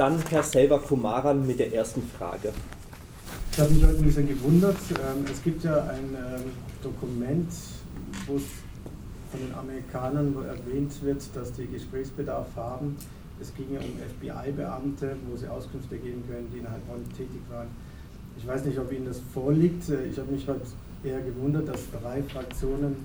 dann Herr Selva Kumaran mit der ersten Frage. Ich habe mich heute ein bisschen gewundert. Ähm, es gibt ja ein ähm, Dokument, wo es von den Amerikanern erwähnt wird, dass die Gesprächsbedarf haben. Es ging ja um FBI-Beamte, wo sie Auskünfte geben können, die innerhalb Bonn tätig waren. Ich weiß nicht, ob Ihnen das vorliegt. Ich habe mich heute eher gewundert, dass drei Fraktionen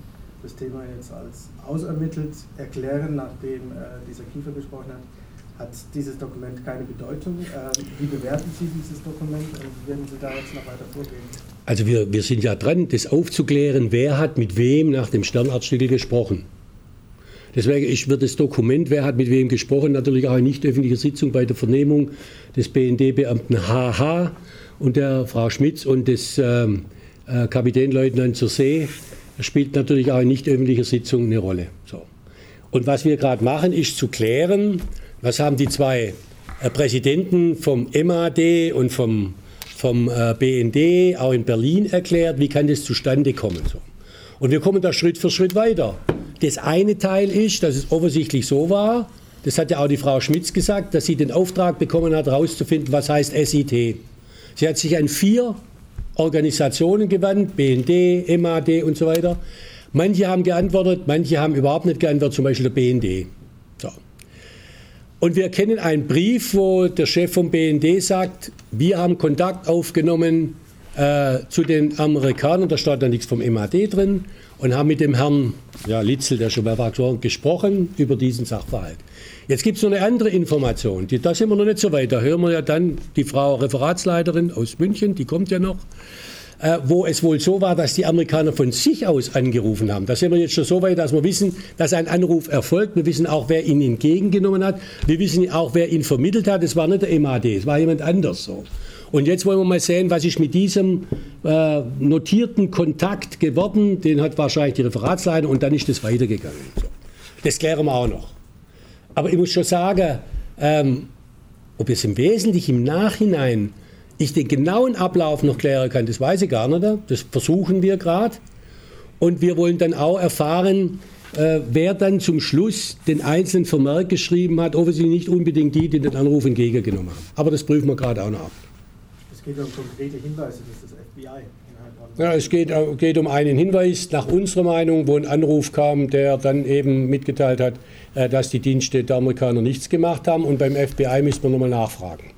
das Thema jetzt als ausermittelt erklären, nachdem äh, dieser Kiefer gesprochen hat. Hat dieses Dokument keine Bedeutung? Ähm, wie bewerten Sie dieses Dokument und werden Sie da jetzt noch weiter vorgehen? Also wir, wir sind ja dran, das aufzuklären, wer hat mit wem nach dem Sternartikel gesprochen. Deswegen ich wird das Dokument, wer hat mit wem gesprochen, natürlich auch eine nicht öffentliche Sitzung bei der Vernehmung des BND-Beamten HH und der Frau Schmitz und des ähm, äh, Kapitänleutnant zur See spielt natürlich auch in nicht öffentlicher Sitzung eine Rolle. So. Und was wir gerade machen, ist zu klären, was haben die zwei äh, Präsidenten vom MAD und vom, vom äh, BND auch in Berlin erklärt, wie kann das zustande kommen. So. Und wir kommen da Schritt für Schritt weiter. Das eine Teil ist, dass es offensichtlich so war, das hat ja auch die Frau Schmitz gesagt, dass sie den Auftrag bekommen hat, herauszufinden, was heißt SIT. Sie hat sich an vier Organisationen gewandt, BND, MAD und so weiter. Manche haben geantwortet, manche haben überhaupt nicht geantwortet, zum Beispiel der BND. Und wir kennen einen Brief, wo der Chef vom BND sagt, wir haben Kontakt aufgenommen äh, zu den Amerikanern, da steht da nichts vom MAD drin, und haben mit dem Herrn ja, Litzel, der schon mehrfach gesprochen, gesprochen über diesen Sachverhalt. Jetzt gibt es noch eine andere Information, die, da sind wir noch nicht so weit. Da hören wir ja dann die Frau Referatsleiterin aus München, die kommt ja noch, äh, wo es wohl so war, dass die Amerikaner von sich aus angerufen haben. Da sind wir jetzt schon so weit, dass wir wissen, dass ein Anruf erfolgt. Wir wissen auch, wer ihn entgegengenommen hat. Wir wissen auch, wer ihn vermittelt hat. Es war nicht der MAD, es war jemand anders so. Und jetzt wollen wir mal sehen, was ist mit diesem äh, notierten Kontakt geworden. Den hat wahrscheinlich die Referatsleiter und dann ist das weitergegangen. So. Das klären wir auch noch. Aber ich muss schon sagen, ähm, ob es im Wesentlichen im Nachhinein ich den genauen Ablauf noch klären kann, das weiß ich gar nicht. Das versuchen wir gerade. Und wir wollen dann auch erfahren, äh, wer dann zum Schluss den einzelnen Vermerk geschrieben hat, offensichtlich nicht unbedingt die, die den Anruf entgegengenommen haben. Aber das prüfen wir gerade auch noch ab. Es geht um konkrete Hinweise, das ist das FBI. Ja, es geht, äh, geht, um einen Hinweis nach unserer Meinung, wo ein Anruf kam, der dann eben mitgeteilt hat, äh, dass die Dienste der Amerikaner nichts gemacht haben. Und beim FBI müssen wir nochmal nachfragen.